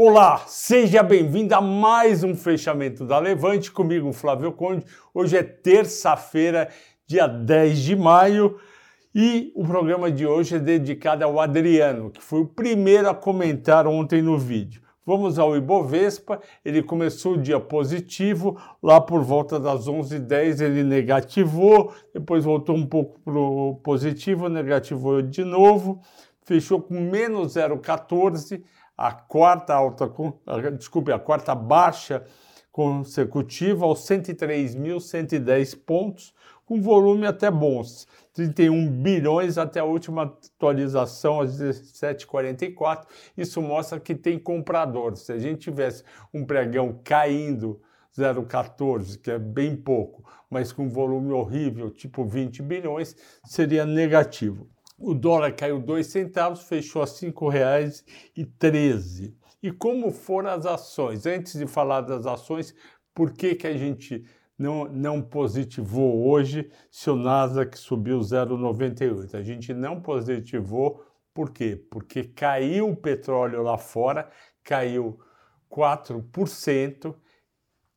Olá, seja bem-vindo a mais um fechamento da Levante comigo, Flávio Conde. Hoje é terça-feira, dia 10 de maio, e o programa de hoje é dedicado ao Adriano, que foi o primeiro a comentar ontem no vídeo. Vamos ao Ibovespa, ele começou o dia positivo, lá por volta das 11h10 ele negativou, depois voltou um pouco para o positivo, negativou de novo, fechou com menos 0,14 a quarta alta, desculpe, a quarta baixa consecutiva aos 103.110 pontos, com volume até bons, 31 bilhões até a última atualização às 17h44. Isso mostra que tem comprador. Se a gente tivesse um pregão caindo 0,14, que é bem pouco, mas com volume horrível, tipo 20 bilhões, seria negativo. O dólar caiu 2 centavos, fechou a R$ 5,13. E como foram as ações? Antes de falar das ações, por que, que a gente não, não positivou hoje se o Nasdaq subiu 0,98? A gente não positivou por quê? Porque caiu o petróleo lá fora, caiu 4%,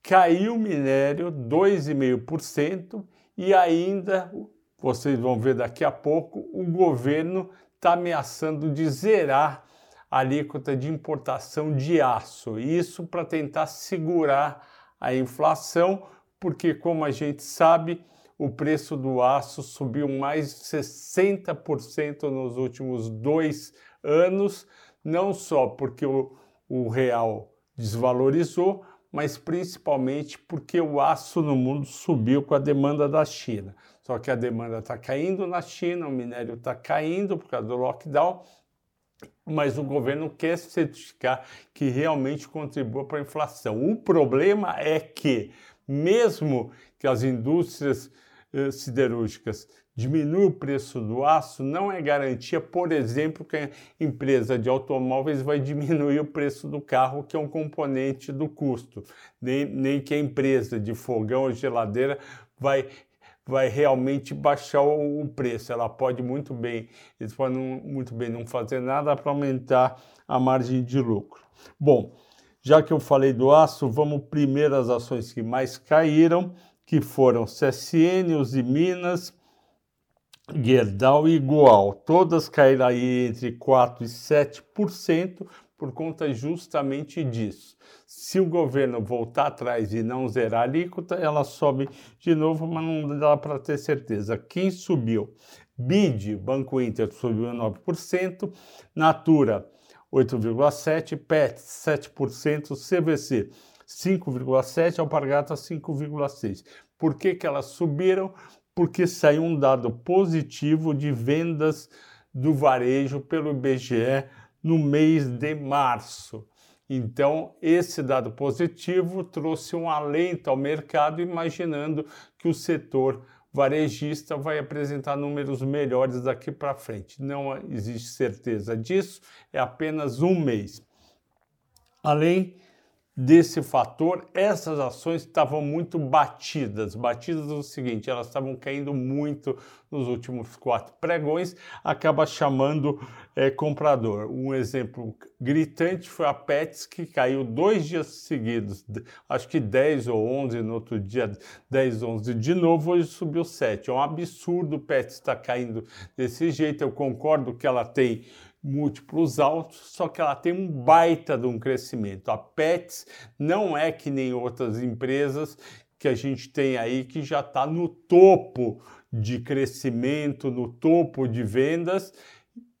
caiu o minério 2,5% e ainda vocês vão ver daqui a pouco, o governo está ameaçando de zerar a alíquota de importação de aço. Isso para tentar segurar a inflação, porque, como a gente sabe, o preço do aço subiu mais de 60% nos últimos dois anos, não só porque o, o real desvalorizou, mas principalmente porque o aço no mundo subiu com a demanda da China. Só que a demanda está caindo na China, o minério está caindo por causa do lockdown, mas o governo quer certificar que realmente contribua para a inflação. O problema é que, mesmo que as indústrias eh, siderúrgicas diminuam o preço do aço, não é garantia, por exemplo, que a empresa de automóveis vai diminuir o preço do carro, que é um componente do custo, nem, nem que a empresa de fogão ou geladeira vai vai realmente baixar o preço. Ela pode muito bem, eles podem muito bem não fazer nada para aumentar a margem de lucro. Bom, já que eu falei do aço, vamos primeiro às ações que mais caíram, que foram CSN, Uzi Minas, Gerdau e Igual. Todas caíram aí entre 4% e 7%, por conta justamente disso. Se o governo voltar atrás e não zerar a alíquota, ela sobe de novo, mas não dá para ter certeza. Quem subiu? BID, Banco Inter, subiu 9%, Natura, 8,7%, PET, 7%, CVC, 5,7%, Alpargata, 5,6%. Por que, que elas subiram? Porque saiu um dado positivo de vendas do varejo pelo IBGE no mês de março. Então, esse dado positivo trouxe um alento ao mercado, imaginando que o setor varejista vai apresentar números melhores daqui para frente. Não existe certeza disso, é apenas um mês. Além desse fator, essas ações estavam muito batidas. Batidas é o seguinte, elas estavam caindo muito nos últimos quatro pregões, acaba chamando é, comprador. Um exemplo gritante foi a Pets, que caiu dois dias seguidos, acho que 10 ou 11, no outro dia 10, 11 de novo, hoje subiu 7. É um absurdo o Pets estar tá caindo desse jeito, eu concordo que ela tem múltiplos altos, só que ela tem um baita de um crescimento. A Pets não é que nem outras empresas que a gente tem aí que já está no topo de crescimento, no topo de vendas.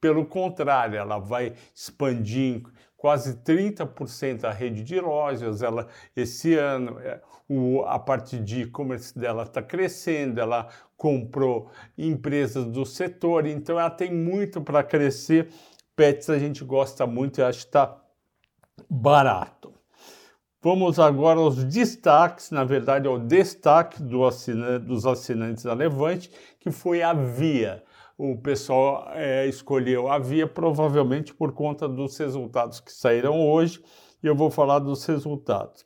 Pelo contrário, ela vai expandir quase 30% a rede de lojas. Ela esse ano é, o, a parte de e-commerce dela está crescendo. Ela comprou empresas do setor, então ela tem muito para crescer Pets a gente gosta muito e acho que está barato. Vamos agora aos destaques, na verdade, ao destaque do dos assinantes da Levante, que foi a Via. O pessoal é, escolheu a Via provavelmente por conta dos resultados que saíram hoje, e eu vou falar dos resultados.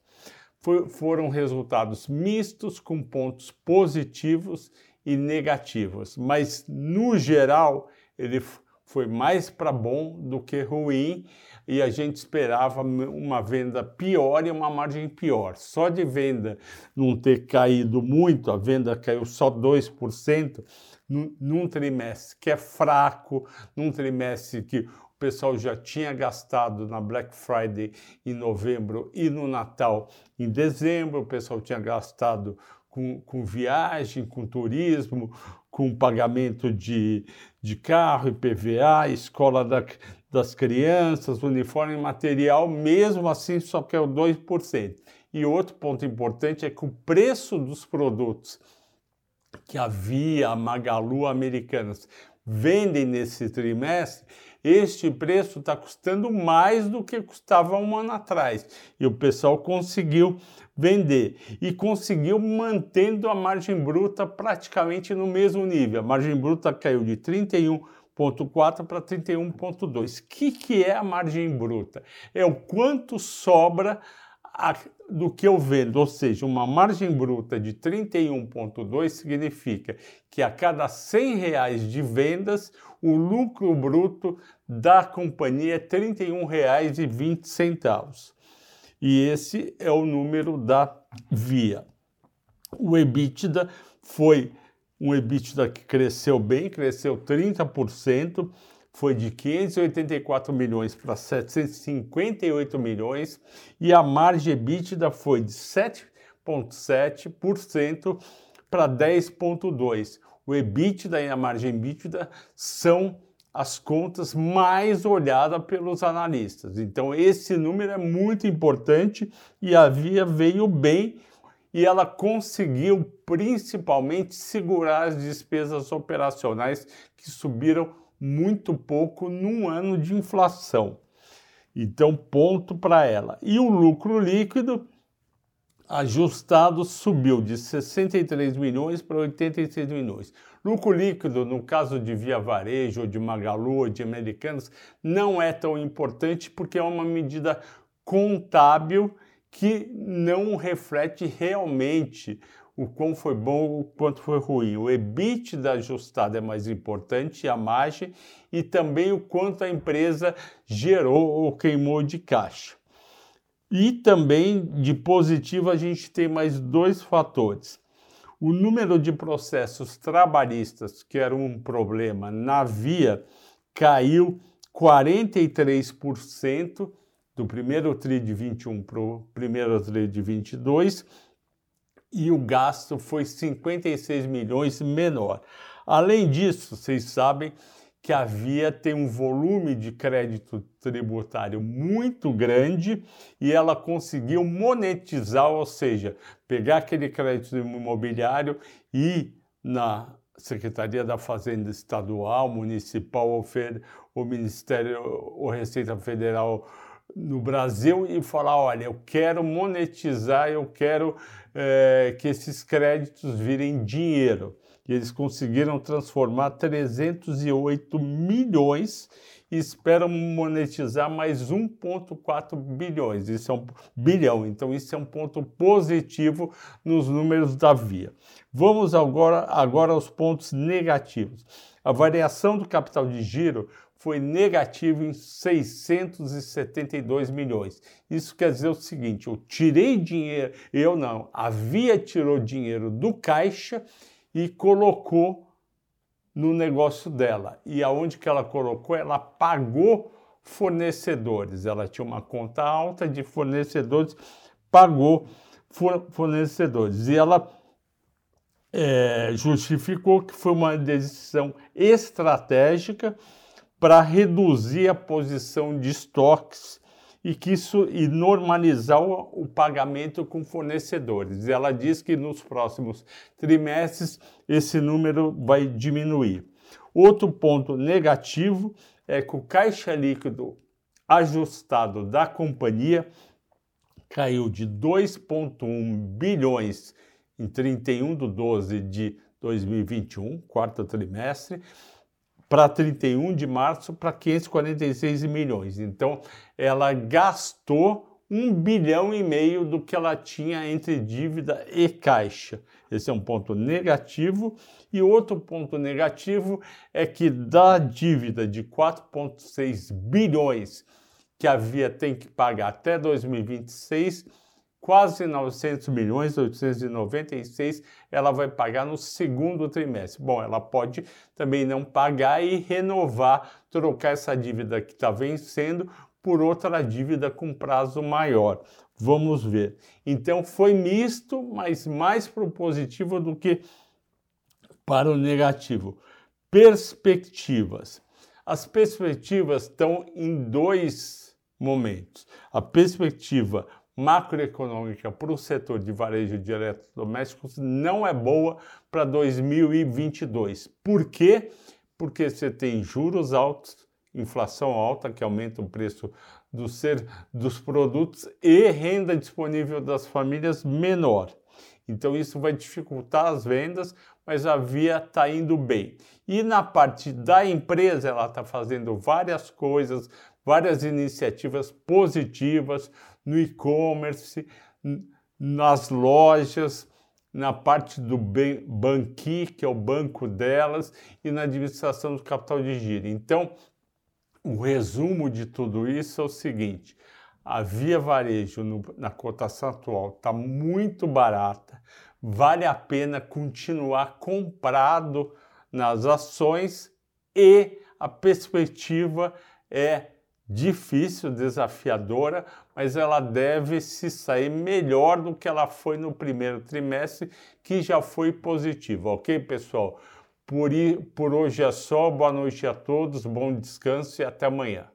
Foi, foram resultados mistos, com pontos positivos e negativos, mas no geral ele foi mais para bom do que ruim e a gente esperava uma venda pior e uma margem pior. Só de venda não ter caído muito, a venda caiu só 2% num, num trimestre que é fraco, num trimestre que o pessoal já tinha gastado na Black Friday em novembro e no Natal em dezembro, o pessoal tinha gastado com, com viagem, com turismo, com pagamento de, de carro, IPVA, escola da, das crianças, uniforme material, mesmo assim só que é o 2%. E outro ponto importante é que o preço dos produtos que a Via, a Magalu Americanas vendem nesse trimestre, este preço está custando mais do que custava um ano atrás. E o pessoal conseguiu vender e conseguiu mantendo a margem bruta praticamente no mesmo nível. A margem bruta caiu de 31 31,4 para 31,2. O que, que é a margem bruta? É o quanto sobra a, do que eu vendo, ou seja, uma margem bruta de 31,2 significa que a cada 100 reais de vendas, o lucro bruto da companhia é R$ 31,20. E esse é o número da Via. O EBITDA foi um EBITDA que cresceu bem, cresceu 30%, foi de 584 milhões para 758 milhões e a margem EBITDA foi de 7,7% para 10,2%. O EBITDA e a margem EBITDA são as contas mais olhadas pelos analistas. Então, esse número é muito importante e a Via veio bem e ela conseguiu principalmente segurar as despesas operacionais que subiram muito pouco num ano de inflação. Então, ponto para ela. E o lucro líquido ajustado subiu de 63 milhões para 86 milhões. Lucro líquido, no caso de Via Varejo, ou de Magalu, ou de Americanas, não é tão importante porque é uma medida contábil que não reflete realmente o quão foi bom, o quanto foi ruim. O EBITDA ajustado é mais importante, a margem, e também o quanto a empresa gerou ou queimou de caixa. E também de positivo a gente tem mais dois fatores. O número de processos trabalhistas, que era um problema na via, caiu 43% do primeiro TRI de 21 para o primeiro TRI de 22 e o gasto foi 56 milhões menor. Além disso, vocês sabem que a Via tem um volume de crédito tributário muito grande e ela conseguiu monetizar, ou seja, pegar aquele crédito imobiliário e na Secretaria da Fazenda Estadual, Municipal ou, ou Ministério ou Receita Federal no Brasil e falar: olha, eu quero monetizar, eu quero é, que esses créditos virem dinheiro. E eles conseguiram transformar 308 milhões e esperam monetizar mais 1,4 bilhões. Isso é um bilhão. Então, isso é um ponto positivo nos números da Via. Vamos agora, agora aos pontos negativos. A variação do capital de giro foi negativo em 672 milhões. Isso quer dizer o seguinte: eu tirei dinheiro, eu não, a Via tirou dinheiro do caixa e colocou no negócio dela. E aonde que ela colocou? Ela pagou fornecedores. Ela tinha uma conta alta de fornecedores, pagou fornecedores. E ela é, justificou que foi uma decisão estratégica para reduzir a posição de estoques e que isso e normalizar o, o, pagamento com fornecedores. Ela diz que nos próximos trimestres esse número vai diminuir. Outro ponto negativo é que o caixa líquido ajustado da companhia caiu de 2,1 bilhões em 31 de 12 de 2021, quarto trimestre, para 31 de março para 546 milhões. Então, ela gastou um bilhão e meio do que ela tinha entre dívida e caixa. Esse é um ponto negativo. E outro ponto negativo é que da dívida de 4,6 bilhões que a Via tem que pagar até 2026, quase 900 milhões, 896, ela vai pagar no segundo trimestre. Bom, ela pode também não pagar e renovar, trocar essa dívida que está vencendo por outra dívida com prazo maior. Vamos ver. Então foi misto, mas mais para o positivo do que para o negativo. Perspectivas. As perspectivas estão em dois momentos. A perspectiva macroeconômica para o setor de varejo de eletrodomésticos não é boa para 2022. Por quê? Porque você tem juros altos, inflação alta, que aumenta o preço do ser, dos produtos, e renda disponível das famílias menor. Então, isso vai dificultar as vendas, mas a Via está indo bem. E na parte da empresa, ela está fazendo várias coisas, várias iniciativas positivas no e-commerce, nas lojas, na parte do Banqui, que é o banco delas, e na administração do capital de giro. Então, o resumo de tudo isso é o seguinte: a Via Varejo no, na cotação atual está muito barata, vale a pena continuar comprado nas ações e a perspectiva é difícil, desafiadora, mas ela deve se sair melhor do que ela foi no primeiro trimestre, que já foi positiva, ok, pessoal? Por, por hoje é só, boa noite a todos, bom descanso e até amanhã.